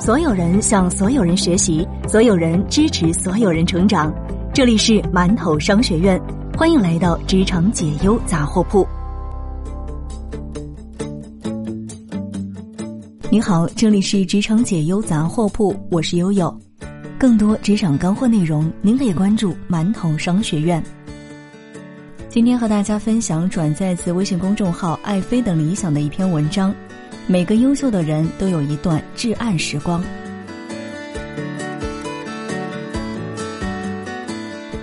所有人向所有人学习，所有人支持所有人成长。这里是馒头商学院，欢迎来到职场解忧杂货铺。你好，这里是职场解忧杂货铺，我是悠悠。更多职场干货内容，您可以关注馒头商学院。今天和大家分享转载自微信公众号“爱妃的理想”的一篇文章。每个优秀的人都有一段至暗时光。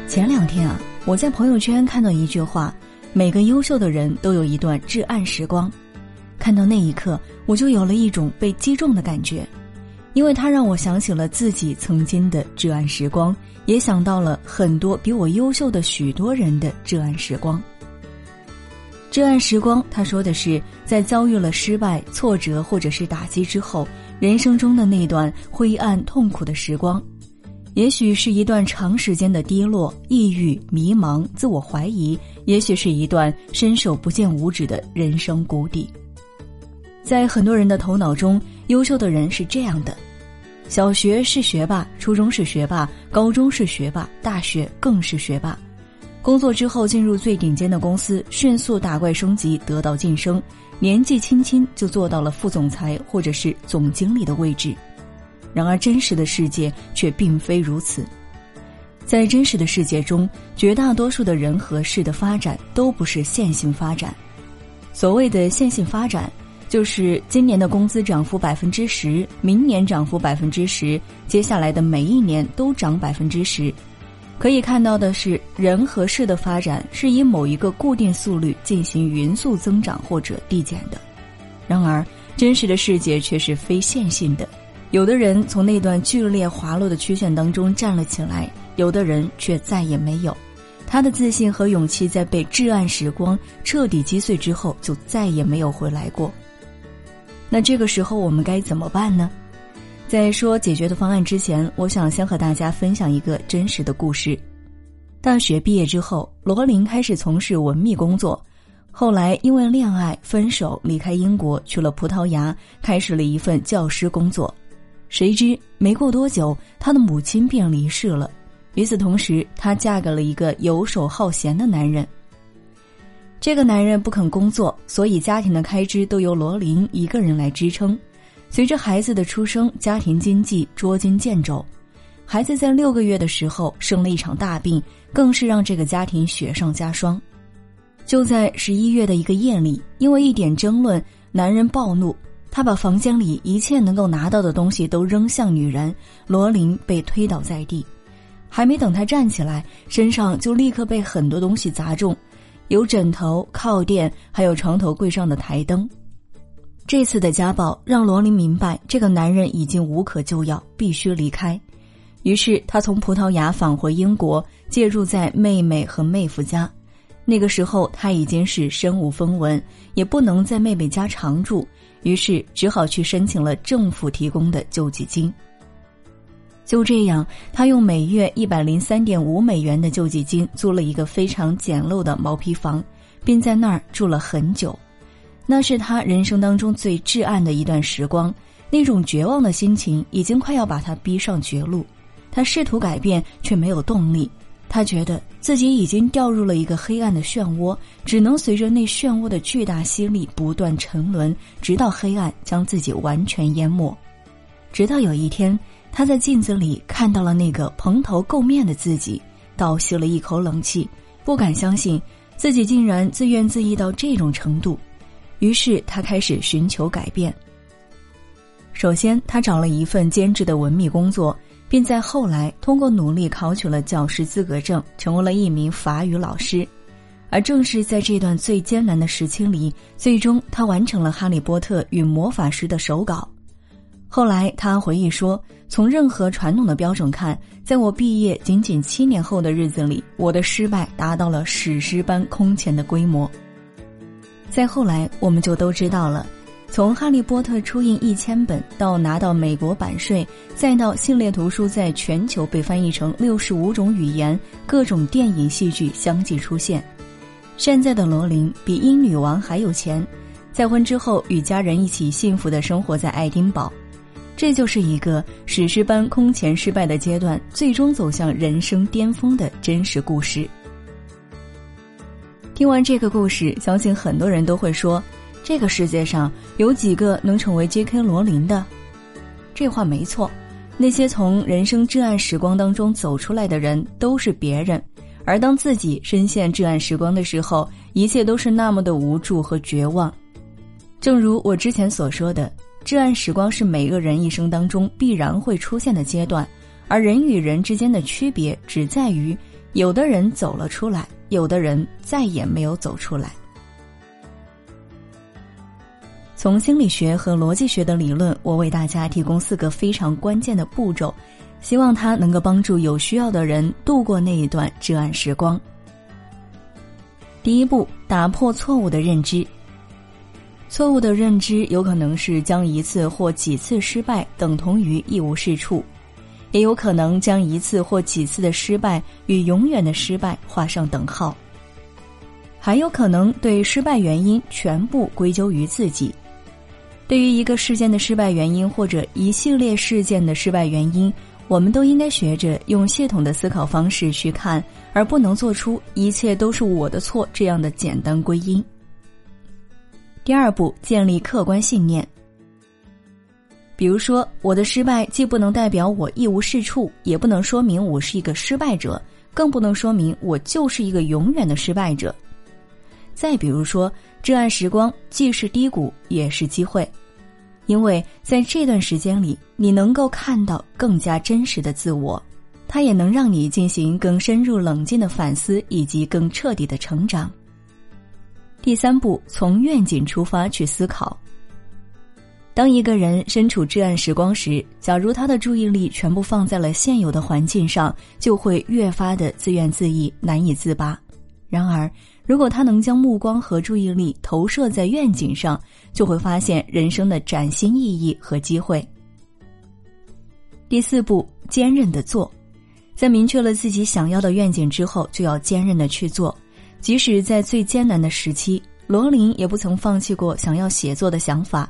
前两天啊，我在朋友圈看到一句话：“每个优秀的人都有一段至暗时光。”看到那一刻，我就有了一种被击中的感觉，因为它让我想起了自己曾经的至暗时光，也想到了很多比我优秀的许多人的至暗时光。这段时光，他说的是在遭遇了失败、挫折或者是打击之后，人生中的那段灰暗、痛苦的时光，也许是一段长时间的低落、抑郁、迷茫、自我怀疑，也许是一段伸手不见五指的人生谷底。在很多人的头脑中，优秀的人是这样的：小学是学霸，初中是学霸，高中是学霸，大学更是学霸。工作之后进入最顶尖的公司，迅速打怪升级，得到晋升，年纪轻轻就做到了副总裁或者是总经理的位置。然而，真实的世界却并非如此。在真实的世界中，绝大多数的人和事的发展都不是线性发展。所谓的线性发展，就是今年的工资涨幅百分之十，明年涨幅百分之十，接下来的每一年都涨百分之十。可以看到的是，人和事的发展是以某一个固定速率进行匀速增长或者递减的。然而，真实的世界却是非线性的。有的人从那段剧烈滑落的曲线当中站了起来，有的人却再也没有。他的自信和勇气在被至暗时光彻底击碎之后，就再也没有回来过。那这个时候我们该怎么办呢？在说解决的方案之前，我想先和大家分享一个真实的故事。大学毕业之后，罗琳开始从事文秘工作，后来因为恋爱分手，离开英国去了葡萄牙，开始了一份教师工作。谁知没过多久，她的母亲便离世了。与此同时，她嫁给了一个游手好闲的男人。这个男人不肯工作，所以家庭的开支都由罗琳一个人来支撑。随着孩子的出生，家庭经济捉襟见肘。孩子在六个月的时候生了一场大病，更是让这个家庭雪上加霜。就在十一月的一个夜里，因为一点争论，男人暴怒，他把房间里一切能够拿到的东西都扔向女人，罗琳被推倒在地。还没等他站起来，身上就立刻被很多东西砸中，有枕头、靠垫，还有床头柜上的台灯。这次的家暴让罗琳明白，这个男人已经无可救药，必须离开。于是，他从葡萄牙返回英国，借住在妹妹和妹夫家。那个时候，他已经是身无分文，也不能在妹妹家常住，于是只好去申请了政府提供的救济金。就这样，他用每月一百零三点五美元的救济金租了一个非常简陋的毛坯房，并在那儿住了很久。那是他人生当中最至暗的一段时光，那种绝望的心情已经快要把他逼上绝路。他试图改变，却没有动力。他觉得自己已经掉入了一个黑暗的漩涡，只能随着那漩涡的巨大吸力不断沉沦，直到黑暗将自己完全淹没。直到有一天，他在镜子里看到了那个蓬头垢面的自己，倒吸了一口冷气，不敢相信自己竟然自怨自艾到这种程度。于是他开始寻求改变。首先，他找了一份兼职的文秘工作，并在后来通过努力考取了教师资格证，成为了一名法语老师。而正是在这段最艰难的时期里，最终他完成了《哈利波特与魔法师》的手稿。后来他回忆说：“从任何传统的标准看，在我毕业仅仅七年后的日子里，我的失败达到了史诗般空前的规模。”再后来，我们就都知道了，从《哈利波特》出印一千本，到拿到美国版税，再到系列图书在全球被翻译成六十五种语言，各种电影、戏剧相继出现。现在的罗琳比英女王还有钱，再婚之后与家人一起幸福的生活在爱丁堡。这就是一个史诗般空前失败的阶段，最终走向人生巅峰的真实故事。听完这个故事，相信很多人都会说：“这个世界上有几个能成为 J.K. 罗琳的？”这话没错，那些从人生至暗时光当中走出来的人都是别人，而当自己深陷至暗时光的时候，一切都是那么的无助和绝望。正如我之前所说的，至暗时光是每个人一生当中必然会出现的阶段，而人与人之间的区别只在于，有的人走了出来。有的人再也没有走出来。从心理学和逻辑学的理论，我为大家提供四个非常关键的步骤，希望它能够帮助有需要的人度过那一段至暗时光。第一步，打破错误的认知。错误的认知有可能是将一次或几次失败等同于一无是处。也有可能将一次或几次的失败与永远的失败画上等号，还有可能对失败原因全部归咎于自己。对于一个事件的失败原因或者一系列事件的失败原因，我们都应该学着用系统的思考方式去看，而不能做出一切都是我的错这样的简单归因。第二步，建立客观信念。比如说，我的失败既不能代表我一无是处，也不能说明我是一个失败者，更不能说明我就是一个永远的失败者。再比如说，至暗时光既是低谷，也是机会，因为在这段时间里，你能够看到更加真实的自我，它也能让你进行更深入冷静的反思，以及更彻底的成长。第三步，从愿景出发去思考。当一个人身处至暗时光时，假如他的注意力全部放在了现有的环境上，就会越发的自怨自艾，难以自拔。然而，如果他能将目光和注意力投射在愿景上，就会发现人生的崭新意义和机会。第四步，坚韧的做，在明确了自己想要的愿景之后，就要坚韧的去做，即使在最艰难的时期，罗琳也不曾放弃过想要写作的想法。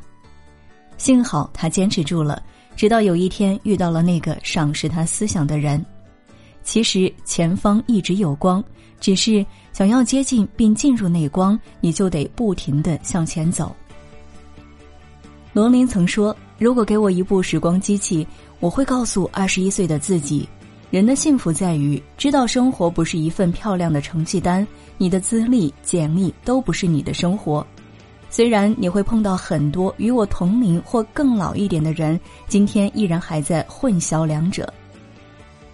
幸好他坚持住了，直到有一天遇到了那个赏识他思想的人。其实前方一直有光，只是想要接近并进入那光，你就得不停的向前走。罗琳曾说：“如果给我一部时光机器，我会告诉二十一岁的自己，人的幸福在于知道生活不是一份漂亮的成绩单，你的资历、简历都不是你的生活。”虽然你会碰到很多与我同龄或更老一点的人，今天依然还在混淆两者。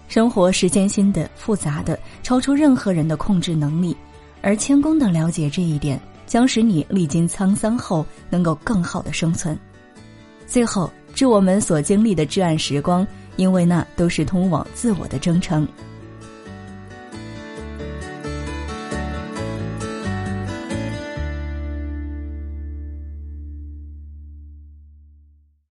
生活是艰辛的、复杂的，超出任何人的控制能力。而谦恭的了解这一点，将使你历经沧桑后能够更好的生存。最后，致我们所经历的至暗时光，因为那都是通往自我的征程。